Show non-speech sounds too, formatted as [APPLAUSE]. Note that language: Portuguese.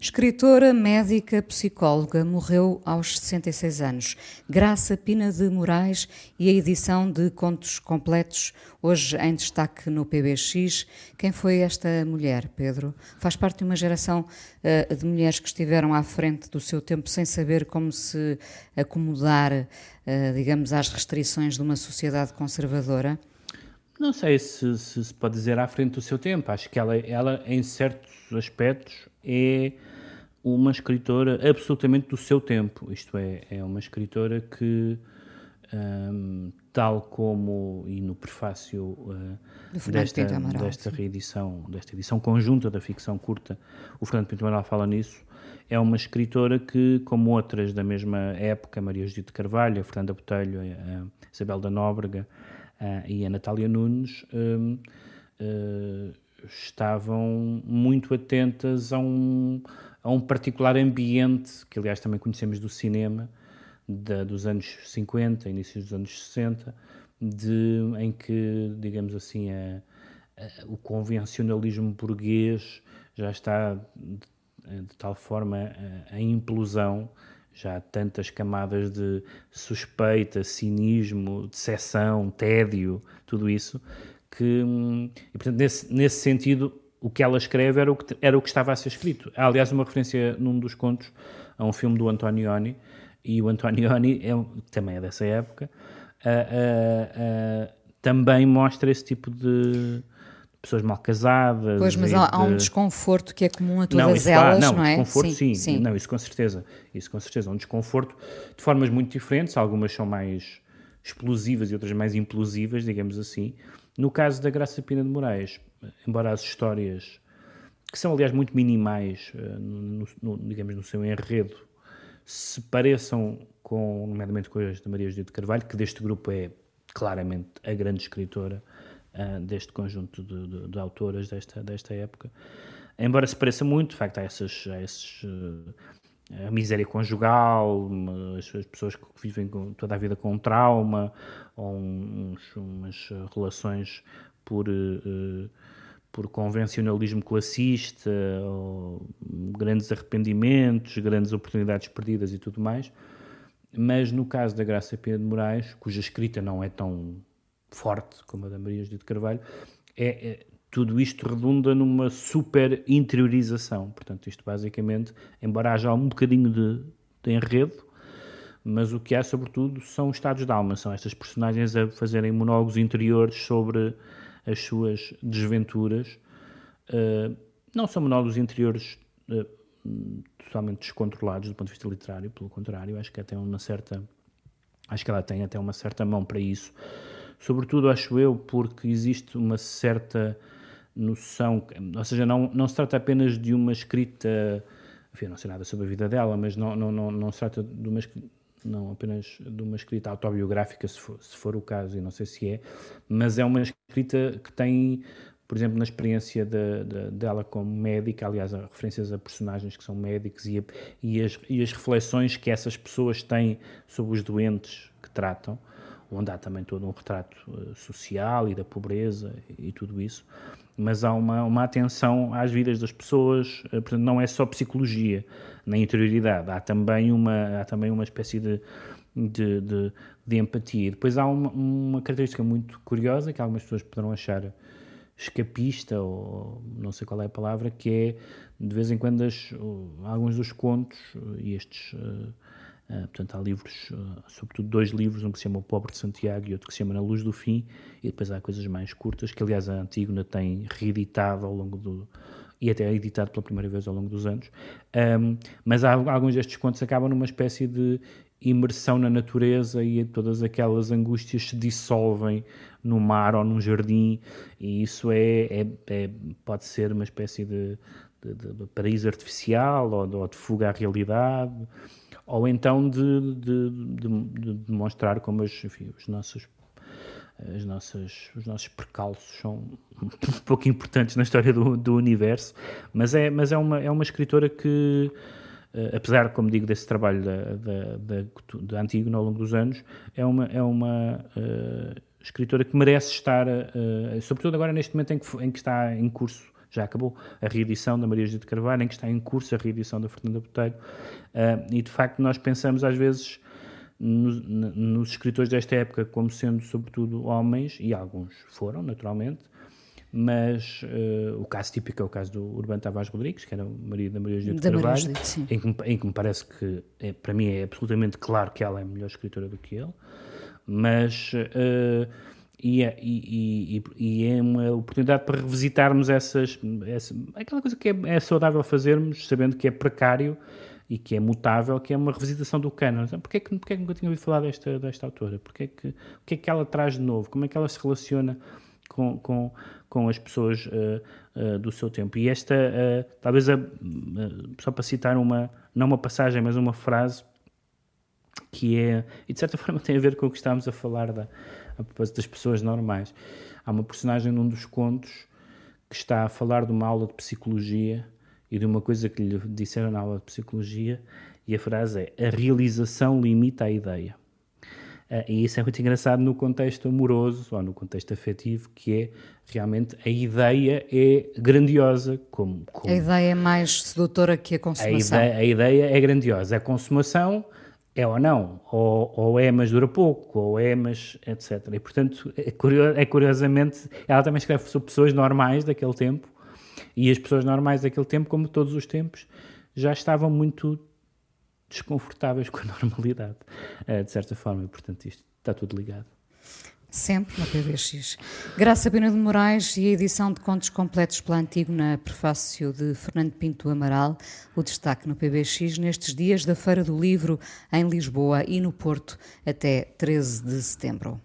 Escritora, médica, psicóloga, morreu aos 66 anos. Graça Pina de Moraes e a edição de Contos Completos, hoje em destaque no PBX. Quem foi esta mulher, Pedro? Faz parte de uma geração uh, de mulheres que estiveram à frente do seu tempo sem saber como se acomodar, uh, digamos, às restrições de uma sociedade conservadora? Não sei se, se, se pode dizer à frente do seu tempo. Acho que ela, ela em certos aspectos, é uma escritora absolutamente do seu tempo. Isto é, é uma escritora que, um, tal como e no prefácio uh, desta, Amaral, desta reedição, desta edição conjunta da ficção curta, o Fernando Pinto Amaral fala nisso. É uma escritora que, como outras da mesma época, Maria Judite Carvalho, a Fernanda Botelho, a Isabel da Nóbrega uh, e a Natália Nunes, uh, estavam muito atentas a um, a um particular ambiente, que aliás também conhecemos do cinema, da, dos anos 50, inícios dos anos 60, de, em que, digamos assim, a, a, o convencionalismo burguês já está de, de tal forma a, a implosão, já há tantas camadas de suspeita, cinismo, decepção, tédio, tudo isso, que, e, portanto, nesse, nesse sentido, o que ela escreve era o que, era o que estava a ser escrito. Há, aliás, uma referência num dos contos a um filme do Antonioni, e o Antonioni é, também é dessa época, uh, uh, uh, também mostra esse tipo de pessoas mal casadas. Pois, mas há, de... há, um desconforto que é comum a todas não, elas, não, não é? Desconforto, sim, sim, sim, Não, isso com certeza. Isso com certeza. Um desconforto de formas muito diferentes. Algumas são mais explosivas e outras mais implosivas, digamos assim. No caso da Graça Pina de Moraes, embora as histórias, que são aliás muito minimais, eh, no, no, digamos, no seu enredo, se pareçam com, nomeadamente com as de Maria Judite de Carvalho, que deste grupo é claramente a grande escritora uh, deste conjunto de, de, de, autoras desta, desta época. Embora se pareça muito, de facto, há, essas, esses, uh, a miséria conjugal, as, as, pessoas que vivem toda a vida com um trauma, ou uns, umas relações por, uh, por convencionalismo classista, ou grandes arrependimentos, grandes oportunidades perdidas e tudo mais. Mas no caso da Graça Pena de Moraes, cuja escrita não é tão forte como a da Maria Judite Carvalho, é, é tudo isto redunda numa super interiorização. Portanto, isto basicamente, embora haja um bocadinho de, de enredo, mas o que há, sobretudo, são estados de alma, são estas personagens a fazerem monólogos interiores sobre as suas desventuras. Uh, não são monólogos interiores uh, totalmente descontrolados do ponto de vista literário, pelo contrário, acho que até uma certa acho que ela tem até uma certa mão para isso. Sobretudo, acho eu, porque existe uma certa noção, ou seja, não, não se trata apenas de uma escrita, enfim, não sei nada sobre a vida dela, mas não, não, não, não se trata de uma não apenas de uma escrita autobiográfica, se for, se for o caso, e não sei se é, mas é uma escrita que tem, por exemplo, na experiência de, de, dela como médica, aliás, há referências a personagens que são médicos e, a, e, as, e as reflexões que essas pessoas têm sobre os doentes que tratam, onde há também todo um retrato uh, social e da pobreza e, tudo isso mas há uma, uma atenção às vidas das pessoas, eh, portanto, não é só psicologia na interioridade, há também uma, há também uma espécie de, de, de, de empatia. E depois há uma, uma, característica muito curiosa que algumas pessoas poderão achar escapista, ou não sei qual é a palavra, que é de vez em quando as, alguns dos contos, e estes. Uh, portanto, há livros, uh, sobretudo dois livros, um que se chama O Pobre de Santiago e outro que se chama Na Luz do Fim, e depois há coisas mais curtas, que aliás a Antígona tem reeditado ao longo do. e até editado pela primeira vez ao longo dos anos. Um, mas há, alguns destes contos acabam numa espécie de imersão na natureza e todas aquelas angústias se dissolvem no mar ou num jardim, e isso é, é, é pode ser uma espécie de, de, de paraíso artificial ou de, ou de fuga à realidade ou então de, de, de, de demonstrar como as, enfim, os nossos as nossas, os nossos percalços são [LAUGHS] pouco importantes na história do, do universo, mas é, mas é, uma, é uma escritora que, uh, apesar, como digo, desse trabalho da, da, da Antígona ao longo dos anos, é uma, é uma uh, escritora que merece estar, uh, sobretudo agora neste momento em que, em que está em curso já acabou a reedição da Maria de Carvalho, em que está em curso a reedição da Fernanda Botelho, uh, e de facto nós pensamos às vezes nos, nos escritores desta época como sendo sobretudo homens, e alguns foram, naturalmente, mas uh, o caso típico é o caso do Urbano Tavares Rodrigues, que era o marido da Maria da Carvalho, em, que, em que me parece que, é, para mim, é absolutamente claro que ela é melhor escritora do que ele, mas... Uh, e é, e, e, e é, uma oportunidade para revisitarmos essas, essa, aquela coisa que é, é, saudável fazermos, sabendo que é precário e que é mutável, que é uma revisitação do canon. Então, porquê, que, porquê que nunca tinha ouvido falar desta, desta autora? Porquê que, o que é que ela traz de novo? Como é que ela se relaciona com, com, com as pessoas uh, uh, do seu tempo. E esta, uh, talvez, a, só para citar uma, não uma passagem, mas uma frase que é, e de certa [LAUGHS] forma tem a ver com o que estávamos a falar da, a propósito das pessoas normais. Há uma personagem num dos contos que está a falar de uma aula de psicologia e de uma coisa que lhe disseram na aula de psicologia, e a frase é: A realização limita a ideia. Uh, e isso é muito engraçado no contexto amoroso ou no contexto afetivo, que é realmente a ideia é grandiosa. Como, como a ideia é mais sedutora que a consumação. A ideia, a ideia é grandiosa. A consumação é ou não, ou, ou, é, mas dura pouco, ou é, mas etc. E portanto, é, é curiosamente, ela também escreve sobre pessoas normais daquele tempo, e as pessoas normais daquele tempo, como todos os tempos, já estavam muito desconfortáveis [LAUGHS] com a normalidade, eh, de certa forma, e portanto isto está tudo ligado. Sempre na PBX. Graça Pena de Moraes e a edição de contos completos pela Antigo na prefácio de Fernando Pinto Amaral, o destaque no PBX nestes dias da Feira do Livro em Lisboa e no Porto até 13 de setembro.